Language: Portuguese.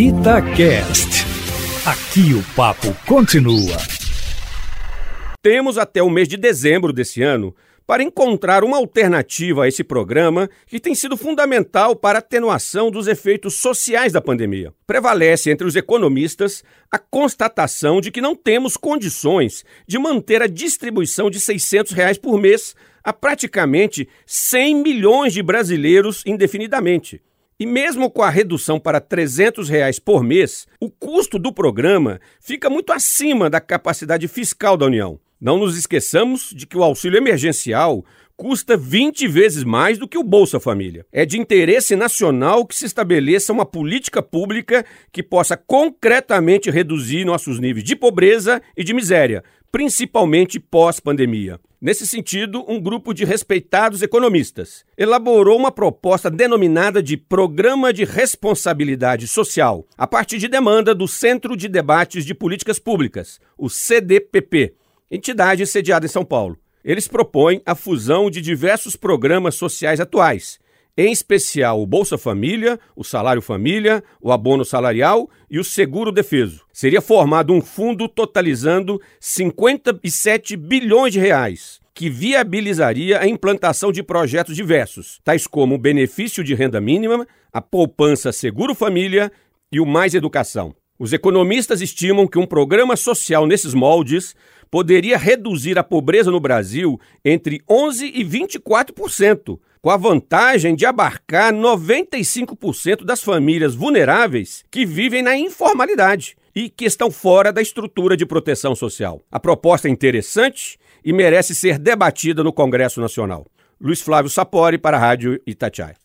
Itacast. Aqui o papo continua. Temos até o mês de dezembro desse ano para encontrar uma alternativa a esse programa que tem sido fundamental para a atenuação dos efeitos sociais da pandemia. Prevalece entre os economistas a constatação de que não temos condições de manter a distribuição de 600 reais por mês a praticamente 100 milhões de brasileiros indefinidamente. E mesmo com a redução para 300 reais por mês, o custo do programa fica muito acima da capacidade fiscal da União. Não nos esqueçamos de que o auxílio emergencial custa 20 vezes mais do que o Bolsa Família. É de interesse nacional que se estabeleça uma política pública que possa concretamente reduzir nossos níveis de pobreza e de miséria, principalmente pós-pandemia. Nesse sentido, um grupo de respeitados economistas elaborou uma proposta denominada de Programa de Responsabilidade Social, a partir de demanda do Centro de Debates de Políticas Públicas, o CDPP, entidade sediada em São Paulo. Eles propõem a fusão de diversos programas sociais atuais, em especial o Bolsa Família, o Salário Família, o Abono Salarial e o Seguro Defeso. Seria formado um fundo totalizando 57 bilhões de reais, que viabilizaria a implantação de projetos diversos, tais como o benefício de renda mínima, a poupança Seguro Família e o Mais Educação. Os economistas estimam que um programa social nesses moldes poderia reduzir a pobreza no Brasil entre 11% e 24%, com a vantagem de abarcar 95% das famílias vulneráveis que vivem na informalidade e que estão fora da estrutura de proteção social. A proposta é interessante e merece ser debatida no Congresso Nacional. Luiz Flávio Sapori para a Rádio Itatiaia.